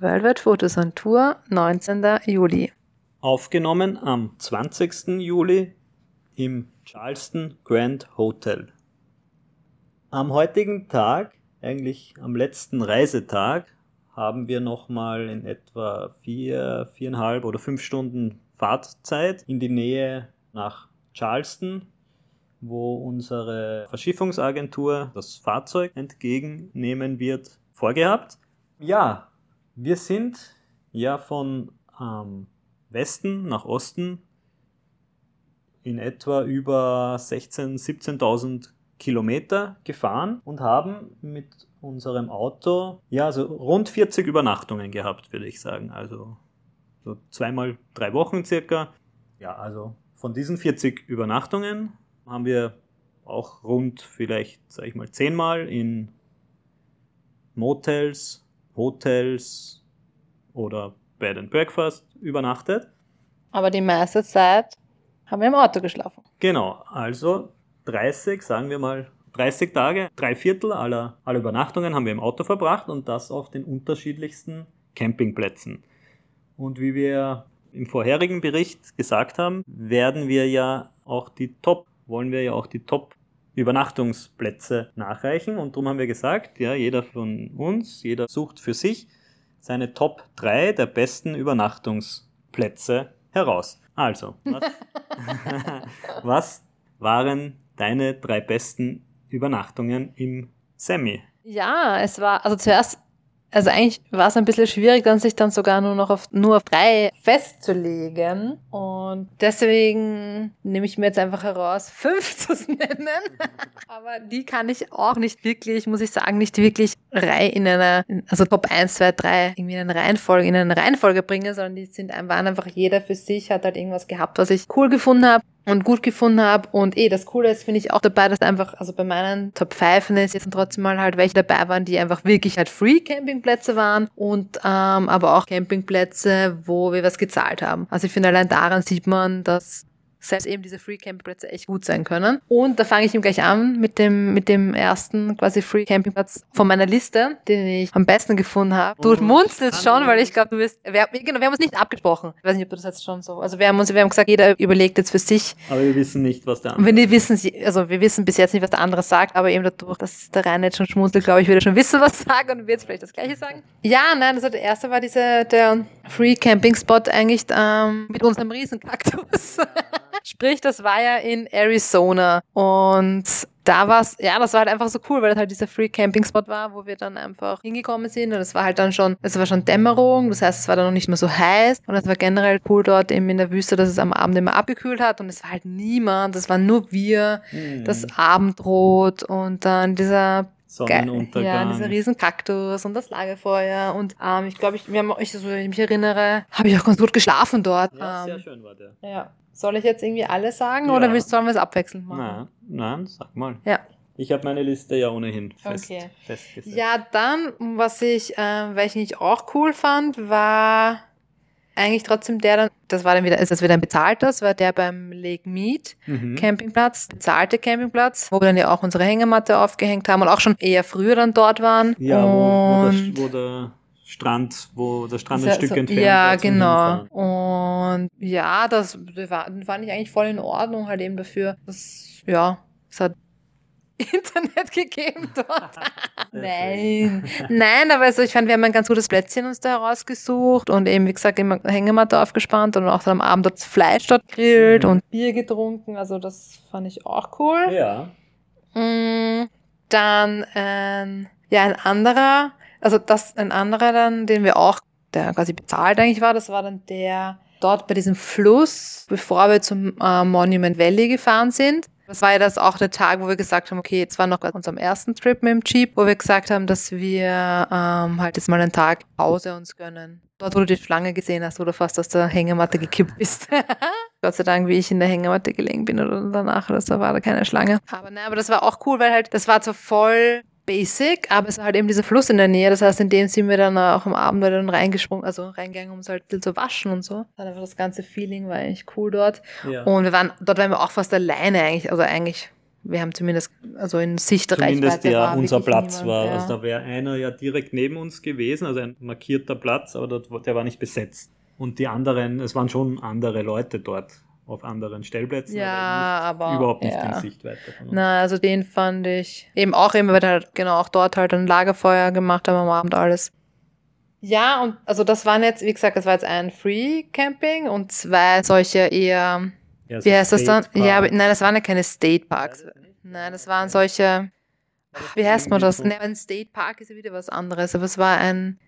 Worldwide Fotos on Tour, 19. Juli. Aufgenommen am 20. Juli im Charleston Grand Hotel. Am heutigen Tag, eigentlich am letzten Reisetag, haben wir nochmal in etwa vier, viereinhalb oder fünf Stunden Fahrtzeit in die Nähe nach Charleston, wo unsere Verschiffungsagentur das Fahrzeug entgegennehmen wird, vorgehabt. Ja, wir sind ja von ähm, Westen nach Osten in etwa über 16.000, 17.000 Kilometer gefahren und haben mit unserem Auto ja so rund 40 Übernachtungen gehabt, würde ich sagen. Also so zweimal drei Wochen circa. Ja, also von diesen 40 Übernachtungen haben wir auch rund vielleicht, sag ich mal, zehnmal in Motels, Hotels oder Bed and Breakfast übernachtet. Aber die meiste Zeit haben wir im Auto geschlafen. Genau, also 30, sagen wir mal 30 Tage, drei Viertel aller, aller Übernachtungen haben wir im Auto verbracht und das auf den unterschiedlichsten Campingplätzen. Und wie wir im vorherigen Bericht gesagt haben, werden wir ja auch die Top, wollen wir ja auch die Top Übernachtungsplätze nachreichen und darum haben wir gesagt, ja, jeder von uns, jeder sucht für sich seine Top 3 der besten Übernachtungsplätze heraus. Also, was, was waren deine drei besten Übernachtungen im Semi? Ja, es war, also zuerst also eigentlich war es ein bisschen schwierig, dann sich dann sogar nur noch auf, nur auf drei festzulegen. Und deswegen nehme ich mir jetzt einfach heraus, fünf zu nennen. Aber die kann ich auch nicht wirklich, muss ich sagen, nicht wirklich Reihe in einer, also Top 1, 2, 3 irgendwie in eine Reihenfolge, in eine Reihenfolge bringen, sondern die sind, waren einfach jeder für sich, hat halt irgendwas gehabt, was ich cool gefunden habe und gut gefunden habe. Und eh, das Coole ist, finde ich auch dabei, dass einfach, also bei meinen Top 5 ist jetzt trotzdem mal halt welche dabei waren, die einfach wirklich halt Free-Campingplätze waren und ähm, aber auch Campingplätze, wo wir was gezahlt haben. Also ich finde, allein daran sieht man, dass selbst eben diese Free Campingplätze echt gut sein können. Und da fange ich ihm gleich an mit dem, mit dem ersten quasi Free Campingplatz von meiner Liste, den ich am besten gefunden habe. Du munzelst schon, weil ich glaube, du wirst, wir, genau, wir haben uns nicht abgesprochen. Ich weiß nicht, ob du das jetzt schon so, also wir haben uns, wir haben gesagt, jeder überlegt jetzt für sich. Aber wir wissen nicht, was der andere wir wissen, also wir wissen bis jetzt nicht, was der andere sagt, aber eben dadurch, dass der Rainer jetzt schon schmunzelt, glaube ich, würde schon wissen, was sagt und wird vielleicht das Gleiche sagen. Ja, nein, also der erste war dieser, der Free Camping Spot eigentlich ähm, mit unserem Riesenkaktus. Sprich, das war ja in Arizona. Und da war es, ja, das war halt einfach so cool, weil das halt dieser Free Camping Spot war, wo wir dann einfach hingekommen sind. Und es war halt dann schon, es war schon Dämmerung, das heißt, es war dann noch nicht mehr so heiß. Und es war generell cool dort eben in der Wüste, dass es am Abend immer abgekühlt hat. Und es war halt niemand, es waren nur wir, mhm. das Abendrot und dann dieser Sonnenuntergang. Ja, dieser riesen Kaktus und das Lagerfeuer. Und ähm, ich glaube, ich, wir haben, ich, so, ich mich erinnere, habe ich auch ganz gut geschlafen dort. Ja, sehr ähm, schön war der. Ja. Soll ich jetzt irgendwie alle sagen ja. oder sollen wir es abwechselnd machen? Nein, nein, sag mal. Ja. Ich habe meine Liste ja ohnehin fest, okay. festgesetzt. Ja, dann, was ich, äh, welchen ich auch cool fand, war eigentlich trotzdem der dann, das war dann wieder, ist das wieder ein bezahlter, das war der beim Lake Mead mhm. Campingplatz, bezahlte Campingplatz, wo wir dann ja auch unsere Hängematte aufgehängt haben und auch schon eher früher dann dort waren. Ja, wo, wo, der, wo der Strand, wo der Strand ein Stück entfernt Ja, genau. Und ja, das war, fand ich eigentlich voll in Ordnung, halt eben dafür. Das, ja, es hat Internet gegeben dort. Nein. Nein, aber also ich fand, wir haben ein ganz gutes Plätzchen uns da herausgesucht und eben, wie gesagt, immer Hängematte aufgespannt und auch dann am Abend dort Fleisch dort grillt mhm. und Bier getrunken. Also das fand ich auch cool. Ja. Mm, dann ähm, ja, ein anderer, also das ein anderer dann, den wir auch, der quasi bezahlt eigentlich war, das war dann der dort bei diesem Fluss, bevor wir zum äh, Monument Valley gefahren sind. Das war ja das auch der Tag, wo wir gesagt haben, okay, jetzt war noch bei unserem ersten Trip mit dem Jeep, wo wir gesagt haben, dass wir ähm, halt jetzt mal einen Tag Pause uns gönnen. Dort, wo du die Schlange gesehen hast, wo du fast aus der Hängematte gekippt bist. Gott sei Dank, wie ich in der Hängematte gelegen bin oder danach, oder so war da keine Schlange. Aber ne, aber das war auch cool, weil halt, das war so voll basic, aber es war halt eben dieser Fluss in der Nähe. Das heißt, in dem sind wir dann auch am Abend dann reingesprungen, also reingegangen, um es halt zu waschen und so. Dann einfach das ganze Feeling war eigentlich cool dort. Ja. Und wir waren, dort waren wir auch fast alleine eigentlich, also eigentlich wir haben zumindest, also in Sichtreichweite Zumindest ja, unser Platz niemand, war. ja. Also da wäre einer ja direkt neben uns gewesen, also ein markierter Platz, aber dort, der war nicht besetzt. Und die anderen, es waren schon andere Leute dort auf anderen Stellplätzen, Ja, aber, aber, nicht, überhaupt nicht ja. in Sichtweite von uns. Na, also den fand ich eben auch immer, weil wir halt genau auch dort halt ein Lagerfeuer gemacht haben am Abend alles. Ja, und also das waren jetzt, wie gesagt, das war jetzt ein Free Camping und zwei solche eher, Ja, so wie heißt das dann? State Ja, aber, Park. nein, das waren ja keine State Parks. Nein, das waren solche, wie heißt man das? so- Ne, ein State Park ist ja wieder was anderes, aber es war ein,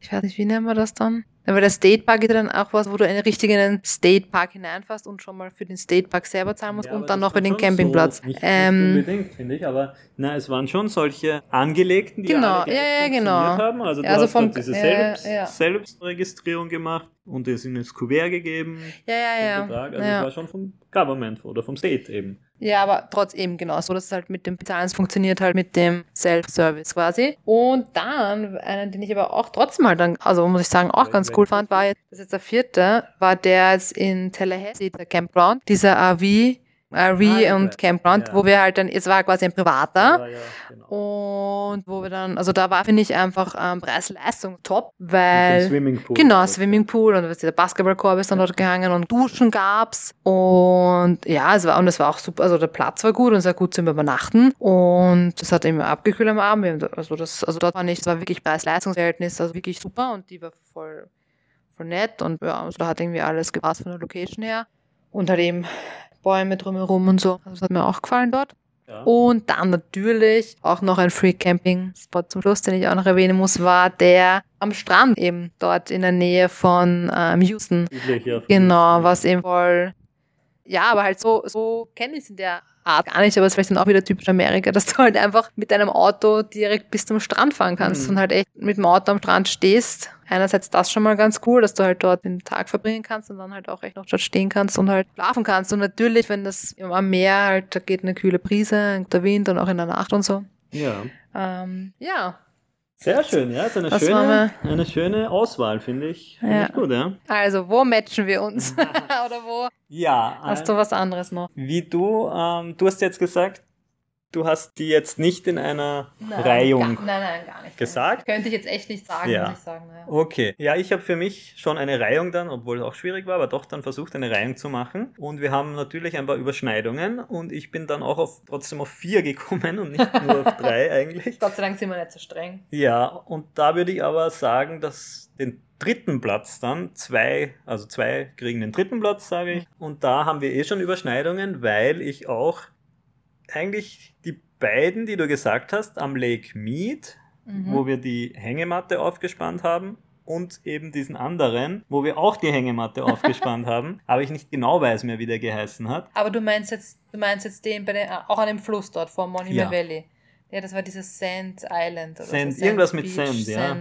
ich weiß nicht, wie nennen wir das dann? Aber der State Park ist ja dann auch was, wo du einen richtigen State Park hineinfährst und schon mal für den State Park selber zahlen musst Ja, und dann noch für den Campingplatz. So, nicht, ähm, nicht unbedingt, finde ich, aber na, es waren schon solche angelegten, die Genau, alle ja, ja, genau. haben. Also du Ja, also hast vom- diese ja, Selbst. Selbstregistrierung gemacht und es in das Kuvert gegeben. ja, ja, ja. Betrag. Also ja. es war schon vom Government oder vom State eben. Ja, aber trotzdem genau so, dass es halt mit dem Bezahlen es funktioniert halt mit dem Self-Service quasi. Und dann, einen, den ich aber auch trotzdem halt dann, also muss ich sagen, auch ganz cool fand, war jetzt, das ist jetzt der vierte, war der jetzt in Tallahassee, der Campground, dieser RV, RV Ah, ja, und klar. Campground, Ja. wo wir halt dann, es war quasi ein privater. Ja, ja, genau. Und wo wir dann, also da war, finde ich, einfach ähm, Preis-Leistung top, weil. Swimmingpool. Genau, Swimmingpool und der Basketballkorb ist dann dort gehangen und Duschen gab's. Und ja, es war, und es war auch super, also der Platz war gut und es war gut zum Übernachten. Und es hat immer abgekühlt am Abend. Also das, also dort war nicht, es war wirklich Preis-Leistungs-Verhältnis, also wirklich super und die war voll, voll nett und ja, also da hat irgendwie alles gepasst von der Location her. Halt eben Bäume drumherum und so. Also das hat mir auch gefallen dort. Ja. Und dann natürlich auch noch ein Free Camping Spot zum Schluss, den ich auch noch erwähnen muss, war der am Strand eben dort in der Nähe von ähm, Houston. Südlich, ja, Genau, was eben voll, ja, aber halt so, so kenne ich es in der Art gar nicht, aber es ist vielleicht dann auch wieder typisch Amerika, dass du halt einfach mit deinem Auto direkt bis zum Strand fahren kannst Mhm. und halt echt mit dem Auto am Strand stehst. Einerseits das schon mal ganz cool, dass du halt dort den Tag verbringen kannst und dann halt auch echt noch dort stehen kannst und halt schlafen kannst. Und natürlich, wenn das am Meer halt, da geht eine kühle Brise, der Wind und auch in der Nacht und so. Ja. Ähm, ja, Sehr schön, ja. Ist eine, Das schöne, eine schöne Auswahl, finde ich. Ja. ich gut, ja. also wo matchen wir uns? Oder wo Ja. hast äh, du was anderes noch? Wie du, ähm, du hast jetzt gesagt, du hast die jetzt nicht in einer Reihung. Gar, nein, nein, gar nicht. gesagt? Könnte ich jetzt echt nicht sagen, Ja. muss ich sagen. Naja. Okay, ja, ich habe für mich schon eine Reihung dann, obwohl es auch schwierig war, aber doch dann versucht, eine Reihung zu machen. Und wir haben natürlich ein paar Überschneidungen und ich bin dann auch auf, trotzdem auf vier gekommen und nicht nur auf drei eigentlich. Gott sei Dank sind wir nicht so streng. Ja, und da würde ich aber sagen, dass den dritten Platz dann zwei, also zwei kriegen den dritten Platz, sage ich. Und da haben wir eh schon Überschneidungen, weil ich auch eigentlich die beiden, die du gesagt hast, am Lake Mead, Mhm. wo wir die Hängematte aufgespannt haben, und eben diesen anderen, wo wir auch die Hängematte aufgespannt haben, aber ich nicht genau weiß mehr, wie der geheißen hat. Aber du meinst jetzt, du meinst jetzt den bei den, auch an dem Fluss dort vor Monument Ja. Valley. Ja, das war dieses Sand Island oder Sand- so. irgendwas mit Beach, Sand, ja.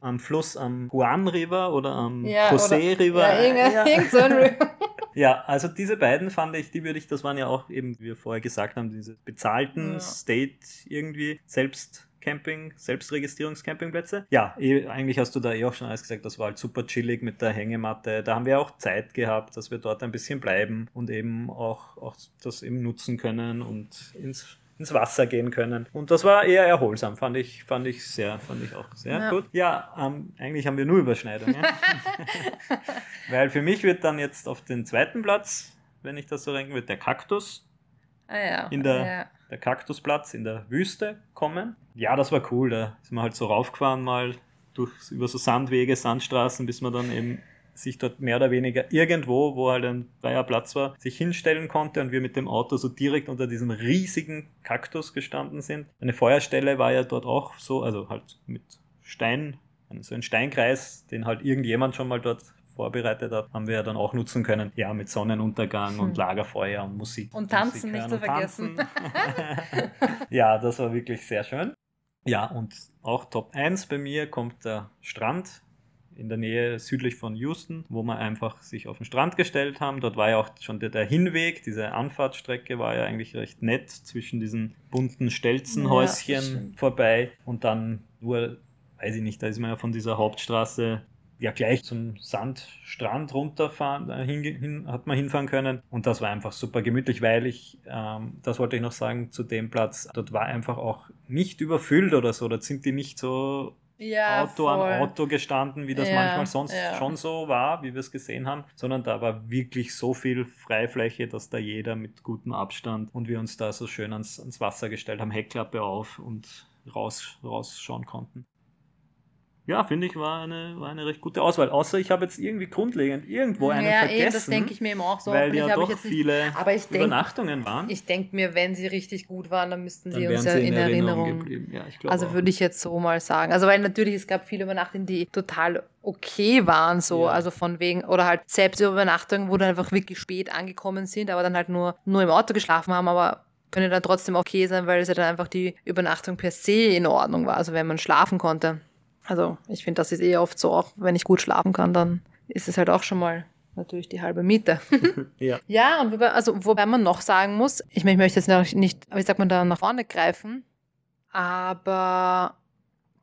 Am Fluss am Juan River oder am Ja, Jose oder- River. Ja, irgend, Ja. irgend so ein River. Ja, also diese beiden fand ich, die würde ich, das waren ja auch eben, wie wir vorher gesagt haben, diese bezahlten Ja. State irgendwie, Selbstcamping, Selbstregistrierungscampingplätze. Ja, eh, eigentlich hast du da eh auch schon alles gesagt, das war halt super chillig mit der Hängematte. Da haben wir auch Zeit gehabt, dass wir dort ein bisschen bleiben und eben auch, auch das eben nutzen können und ins ins Wasser gehen können. Und das war eher erholsam, fand ich, fand ich sehr, fand ich auch sehr Ja. gut. Ja, ähm, eigentlich haben wir nur Überschneidungen. Weil für mich wird dann jetzt auf den zweiten Platz, wenn ich das so renken wird, der Kaktus, Ah ja. In der- ja. der Kaktusplatz in der Wüste kommen. Ja, das war cool. Da sind wir halt so raufgefahren mal durch, über so Sandwege, Sandstraßen, bis man dann eben sich dort mehr oder weniger irgendwo, wo halt ein freier Platz war, sich hinstellen konnte und wir mit dem Auto so direkt unter diesem riesigen Kaktus gestanden sind. Eine Feuerstelle war ja dort auch so, also halt mit Stein, so ein Steinkreis, den halt irgendjemand schon mal dort vorbereitet hat, haben wir ja dann auch nutzen können. Ja, mit Sonnenuntergang und Hm. Lagerfeuer und Musik. Und tanzen Musik nicht zu und vergessen. ja, das war wirklich sehr schön. Ja, und auch Top 1 bei mir kommt der Strand in der Nähe südlich von Houston, wo wir einfach sich auf den Strand gestellt haben. Dort war ja auch schon der, der Hinweg, diese Anfahrtsstrecke war ja eigentlich recht nett zwischen diesen bunten Ja, Stelzenhäuschen stimmt. vorbei und dann nur, weiß ich nicht, da ist man ja von dieser Hauptstraße ja gleich zum Sandstrand runterfahren, hin, hin, hat man hinfahren können. Und das war einfach super gemütlich, weil ich, ähm, das wollte ich noch sagen, zu dem Platz, dort war einfach auch nicht überfüllt oder so. Dort sind die nicht so ja, Auto voll. an Auto gestanden, wie das Ja, manchmal sonst ja. schon so war, wie wir es gesehen haben, sondern da war wirklich so viel Freifläche, dass da jeder mit gutem Abstand und wir uns da so schön ans, ans Wasser gestellt haben, Heckklappe auf und raus, rausschauen konnten. Ja, finde ich, war eine, war eine recht gute Auswahl. Außer ich habe jetzt irgendwie grundlegend irgendwo einen ja, vergessen, eben, das denke ich mir eben auch so. weil ja doch ich jetzt nicht viele Aber ich denk- Übernachtungen waren. Ich denke mir, wenn sie richtig gut waren, dann müssten dann sie wären uns sie ja in in Erinnerung, Erinnerung. geblieben. Ja, ich Also würde ich jetzt so mal sagen. Also weil natürlich, es gab viele Übernachtungen, die total okay waren, so, Ja. also von wegen, oder halt selbst Übernachtungen, wo dann einfach wirklich spät angekommen sind, aber dann halt nur, nur im Auto geschlafen haben, aber können dann trotzdem okay sein, weil es ja dann einfach die Übernachtung per se in Ordnung war, also wenn man schlafen konnte. Also ich finde, das ist eh oft so, auch wenn ich gut schlafen kann, dann ist es halt auch schon mal natürlich die halbe Miete. ja. Ja, und wobei, also, wobei man noch sagen muss, ich, ich möchte jetzt nicht, wie sagt man da, nach vorne greifen, aber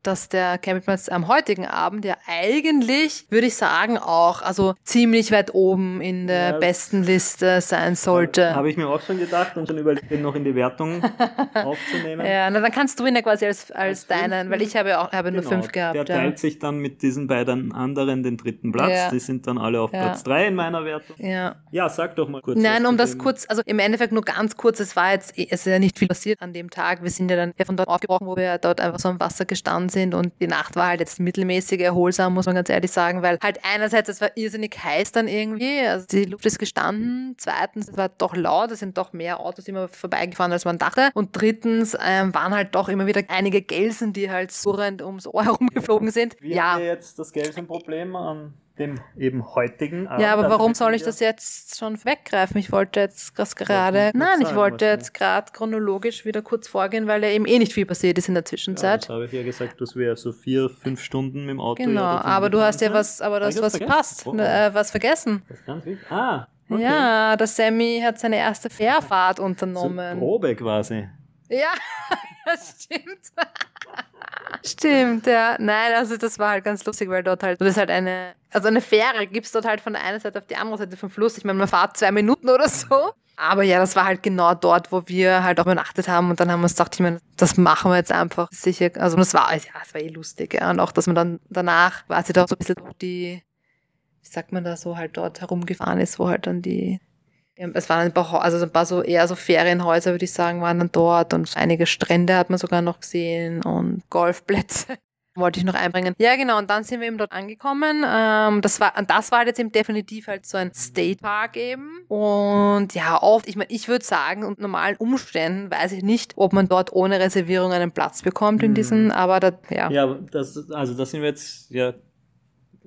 dass der Campingplatz am heutigen Abend ja eigentlich, würde ich sagen, auch also ziemlich weit oben in der Ja. besten Liste sein sollte. Habe ich mir auch schon gedacht und schon überlegt, den noch in die Wertung aufzunehmen. ja, na, dann kannst du ihn ja quasi als, als Als deinen, weil ich habe ja auch habe nur Genau, fünf gehabt. Der ja. teilt sich dann mit diesen beiden anderen den dritten Platz. Ja. Die sind dann alle auf. Platz 3 in meiner Wertung. ja. Ja, sag doch mal kurz. Nein, um das kurz, also im Endeffekt nur ganz kurz, es war jetzt, es ist ja nicht viel passiert an dem Tag. Wir sind ja dann von dort aufgebrochen, wo wir ja dort einfach so am Wasser gestanden sind und die Nacht war halt jetzt mittelmäßig erholsam, muss man ganz ehrlich sagen, weil halt einerseits, es war irrsinnig heiß dann irgendwie, also die Luft ist gestanden, zweitens, es war doch laut, es sind doch mehr Autos immer vorbeigefahren, als man dachte. Und drittens ähm, waren halt doch immer wieder einige Gelsen, die halt surrend ums Ohr herumgeflogen sind. Wie ja, haben wir jetzt das Gelsenproblem an dem eben heutigen Abend? Ja, aber Also warum soll ich das jetzt schon weggreifen? Ich wollte jetzt das gerade, nein, ich wollte jetzt gerade chronologisch wieder kurz vorgehen, weil ja eben eh nicht viel passiert ist in der Ja, Zwischenzeit. das habe ich ja gesagt, dass wir so vier, fünf Stunden mit dem Auto genau, ja aber du hast ja was, aber das was was passt, vergessen? Oh, äh, was vergessen. Das ist ganz wichtig. Ah, okay. Ja, der Sammy hat seine erste Fährfahrt So unternommen. Probe quasi. Ja, das stimmt. Stimmt, ja. Nein, also das war halt ganz lustig, weil dort halt, das ist halt eine, also eine Fähre gibt's dort halt von der einen Seite auf die andere Seite vom Fluss. Ich meine, man fährt zwei Minuten oder so. Aber ja, das war halt genau dort, wo wir halt auch übernachtet haben und dann haben wir uns gedacht, ich meine, das machen wir jetzt einfach sicher. Also das war, ja, das war eh lustig, ja. Und auch, dass man dann danach quasi da so ein bisschen durch die, wie sagt man da, so halt dort herumgefahren ist, wo halt dann die, es waren ein paar, also ein paar so eher so Ferienhäuser, würde ich sagen, waren dann dort und einige Strände hat man sogar noch gesehen und Golfplätze. Wollte ich noch einbringen. Ja, genau. Und dann sind wir eben dort angekommen. Ähm, das war, das war jetzt eben definitiv halt so ein State Park eben. Und ja, oft, ich meine, ich würde sagen, unter normalen Umständen weiß ich nicht, ob man dort ohne Reservierung einen Platz bekommt in diesen, aber da, ja. Ja, das, also da sind wir jetzt ja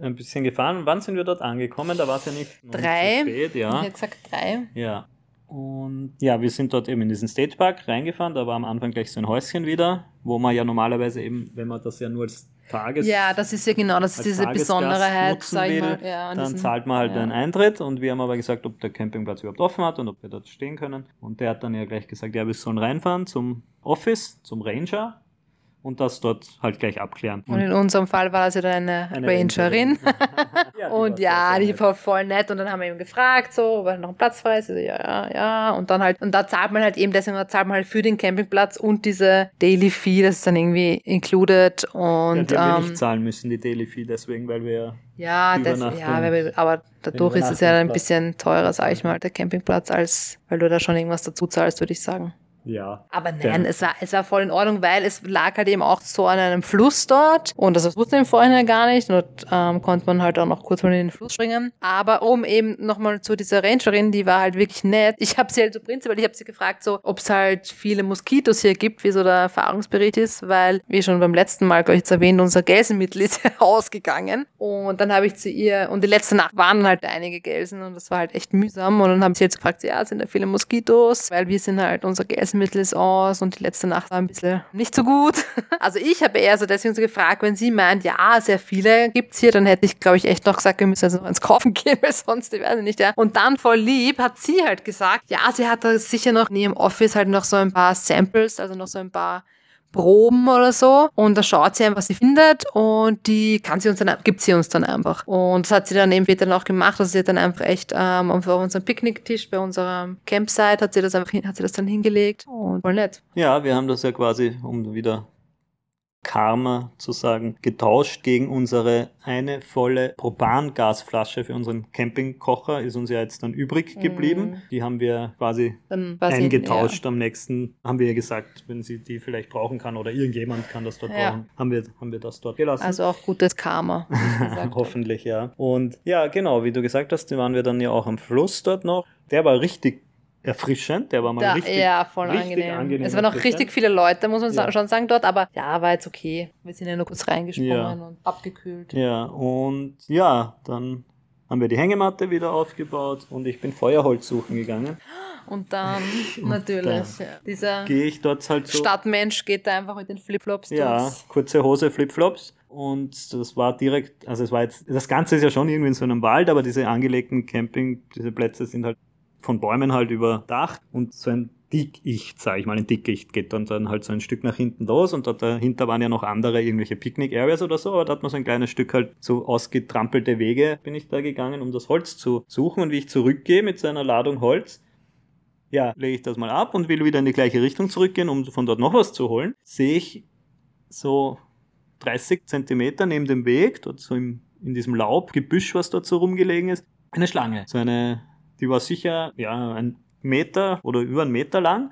ein bisschen gefahren. Wann sind wir dort angekommen? Da war es ja nicht, Drei. spät, Ich ja. hätte gesagt drei. Ja. Und ja, wir sind dort eben in diesen State Park reingefahren. Da war am Anfang gleich so ein Häuschen wieder, wo man ja normalerweise eben, wenn man das ja nur als Tages Ja, das ist ja genau, das ist diese Tagesgast Besonderheit, sag ich mal. Ja, an dann diesen- zahlt man halt ja. einen Eintritt und wir haben aber gesagt, ob der Campingplatz überhaupt offen hat und ob wir dort stehen können. Und der hat dann ja gleich gesagt, ja, wir sollen reinfahren zum Office, zum Ranger und das dort halt gleich abklären. Und in unserem Fall war das ja dann eine, Eine Rangerin. Ja, die und ja, die war voll nett. Und dann haben wir eben gefragt, so, ob er noch einen Platz frei ist. So, ja, ja, ja. Und dann halt, und da zahlt man halt eben, deswegen zahlt man halt für den Campingplatz und diese Daily Fee, das ist dann irgendwie included. Und ja, die haben wir ähm, nicht zahlen müssen, die Daily Fee, deswegen, weil wir ja, das, ja, wir- aber dadurch ist es ja ein bisschen teurer, sage ich mal, der Campingplatz, als weil du da schon irgendwas dazu zahlst, würde ich sagen. Ja. Aber nein, Ja. es, war, es war voll in Ordnung, weil es lag halt eben auch so an einem Fluss dort. Und das wusste ich im Vorhinein gar nicht. Und ähm, konnte man halt auch noch kurz mal in den Fluss springen. Aber um eben nochmal zu dieser Rangerin, die war halt wirklich nett. Ich habe sie halt so prinzipiell, ich habe sie gefragt, so, ob es halt viele Moskitos hier gibt, wie so der Erfahrungsbericht ist, weil, wie schon beim letzten Mal, glaube ich, jetzt erwähnt, unser Gelsenmittel ist ausgegangen. Und dann habe ich zu ihr, und die letzte Nacht waren halt einige Gelsen und das war halt echt mühsam. Und dann habe ich sie jetzt gefragt, ja, sind da viele Moskitos? Weil wir sind halt, unser Gelsenmittel ist aus und die letzte Nacht war ein bisschen nicht so gut. Also ich habe eher so deswegen so gefragt, wenn sie meint, ja, sehr viele gibt's hier, dann hätte ich, glaube ich, echt noch gesagt, wir müssen also noch ins Kaufen gehen, weil sonst, ich weiß nicht, ja. Und dann voll lieb hat sie halt gesagt, ja, sie hat da sicher noch in ihrem Office halt noch so ein paar Samples, also noch so ein paar Proben oder so. Und da schaut sie einfach, was sie findet und die kann sie uns dann, gibt sie uns dann einfach. Und das hat sie dann eben später dann auch gemacht. Also sie hat dann einfach echt ähm, auf unserem Picknicktisch bei unserer Campsite hat sie das einfach, hat sie das dann hingelegt und voll nett. Ja, wir haben das ja quasi, um wieder Karma zu sagen, getauscht gegen unsere eine volle Propangasflasche für unseren Campingkocher ist uns ja jetzt dann übrig geblieben. Mhm. Die haben wir quasi eingetauscht. Ja. Am nächsten haben wir gesagt, wenn sie die vielleicht brauchen kann oder irgendjemand kann das dort ja. brauchen, haben wir, haben wir das dort gelassen. Also auch gutes Karma. Hoffentlich, ja. Und ja, genau, wie du gesagt hast, waren wir dann ja auch am Fluss dort noch. Der war richtig erfrischend. Der war mal da, richtig, ja, voll richtig angenehm. angenehm. Es waren auch richtig viele Leute, muss man ja. schon sagen, dort, aber ja, war jetzt okay. Wir sind ja nur kurz reingesprungen ja. und abgekühlt. Ja, und ja, dann haben wir die Hängematte wieder aufgebaut und ich bin Feuerholz suchen gegangen. Und dann natürlich dann dieser gehe ich dort halt so. Stadtmensch geht da einfach mit den Flipflops Ja, kurze Hose, Flipflops. Und das war direkt, also es war jetzt, das Ganze ist ja schon irgendwie in so einem Wald, aber diese angelegten Camping, diese Plätze sind halt von Bäumen halt überdacht und so ein Dickicht, sage ich mal, ein Dickicht geht dann, dann halt so ein Stück nach hinten los und dahinter waren ja noch andere irgendwelche Picknick-Areas oder so, aber da hat man so ein kleines Stück halt so ausgetrampelte Wege bin ich da gegangen, um das Holz zu suchen und wie ich zurückgehe mit so einer Ladung Holz, ja, lege ich das mal ab und will wieder in die gleiche Richtung zurückgehen, um von dort noch was zu holen, sehe ich so 30 Zentimeter neben dem Weg, dort so im, in diesem Laubgebüsch, was dort so rumgelegen ist, eine Schlange. So eine die war sicher ja, ein Meter oder über einen Meter lang.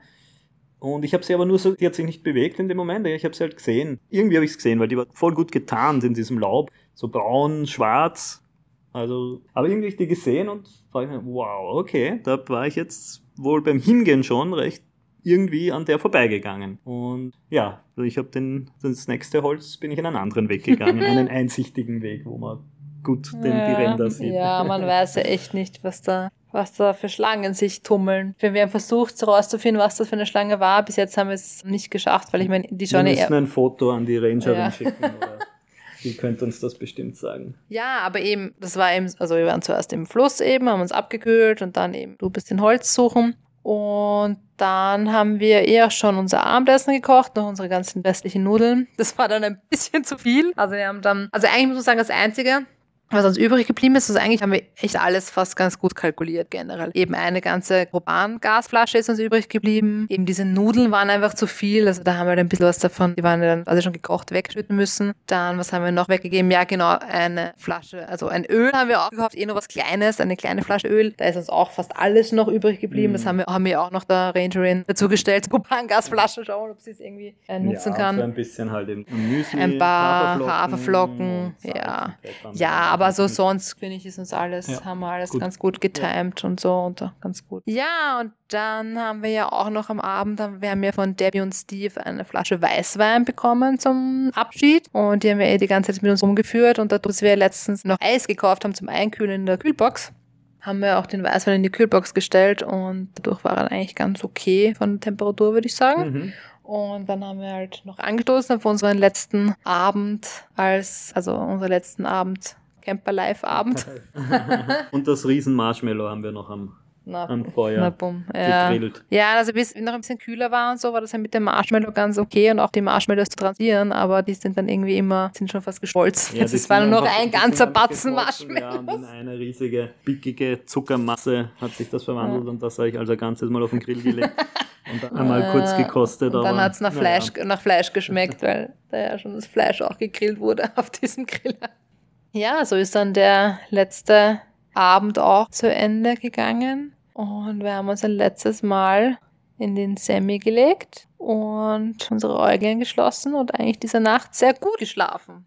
Und ich habe sie aber nur so, die hat sich nicht bewegt in dem Moment, ich habe sie halt gesehen. Irgendwie habe ich es gesehen, weil die war voll gut getarnt in diesem Laub. So braun, schwarz. Also, aber irgendwie habe ich die gesehen und war ich mir, wow, okay, da war ich jetzt wohl beim Hingehen schon recht irgendwie an der vorbeigegangen. Und ja, also ich habe den, das nächste Holz bin ich in einen anderen Weg gegangen, einen einsichtigen Weg, wo man gut den, ja, die Ränder sieht. Ja, man weiß ja echt nicht, was da was da für Schlangen sich tummeln. Wir haben versucht herauszufinden, was das für eine Schlange war. Bis jetzt haben wir es nicht geschafft, weil ich meine, die schon... Wir müssen ein Foto an die Rangerin ja. schicken. Oder die könnte uns das bestimmt sagen. Ja, aber eben, das war eben, also wir waren zuerst im Fluss eben, haben uns abgekühlt und dann eben du ein bisschen Holz suchen. Und dann haben wir eher schon unser Abendessen gekocht, noch unsere ganzen restlichen Nudeln. Das war dann ein bisschen zu viel. Also wir haben dann, also eigentlich muss man sagen, das Einzige, was uns übrig geblieben ist, also eigentlich haben wir echt alles fast ganz gut kalkuliert generell. Eben eine ganze Propan-Gasflasche ist uns übrig geblieben. Eben diese Nudeln waren einfach zu viel. Also da haben wir halt ein bisschen was davon, die waren dann also schon gekocht, wegschütten müssen. Dann, was haben wir noch weggegeben? Ja, genau, eine Flasche, also ein Öl haben wir auch gekauft, eh nur was Kleines, eine kleine Flasche Öl. Da ist uns auch fast alles noch übrig geblieben. Mm. Das haben wir, haben wir auch noch der Rangerin dazu gestellt. Propan-Gasflasche, schauen, ob sie es irgendwie äh, nutzen ja, kann. So ein bisschen halt im Müsli, Ein paar Haferflocken, Haferflocken ja. Ja, aber so sonst, finde ich, ist uns alles, ja. haben wir alles gut. ganz gut getimt ja. und so und ganz gut. Ja, und dann haben wir ja auch noch am Abend, wir haben ja von Debbie und Steve eine Flasche Weißwein bekommen zum Abschied und die haben wir eh die ganze Zeit mit uns rumgeführt und dadurch wir letztens noch Eis gekauft haben zum Einkühlen in der Kühlbox haben wir auch den Weißwein in die Kühlbox gestellt und dadurch war er eigentlich ganz okay von der Temperatur, würde ich sagen. Mhm. Und dann haben wir halt noch angestoßen auf unseren letzten Abend als, also unseren letzten Abend Camper Live Abend. und das Riesen Marshmallow haben wir noch am, na, am Feuer na, bumm. Ja. gegrillt. Ja, also bis noch ein bisschen kühler war und so, war das ja mit dem Marshmallow ganz okay und auch die Marshmallows zu transieren, aber die sind dann irgendwie immer, sind schon fast geschmolzen. Ja, Jetzt war nur noch ein ganzer Batzen Marshmallows. Ja, und in eine riesige, pickige Zuckermasse hat sich das verwandelt ja. und das habe ich also ein ganzes Mal auf den Grill gelegt. Und einmal ja, kurz gekostet. Und dann hat es nach, Fleisch, ja. nach Fleisch geschmeckt, weil da ja schon das Fleisch auch gegrillt wurde auf diesem Griller. Ja, so ist dann der letzte Abend auch zu Ende gegangen. Und wir haben uns ein letztes Mal in den Semi gelegt und unsere Äuglein geschlossen und eigentlich diese Nacht sehr gut geschlafen.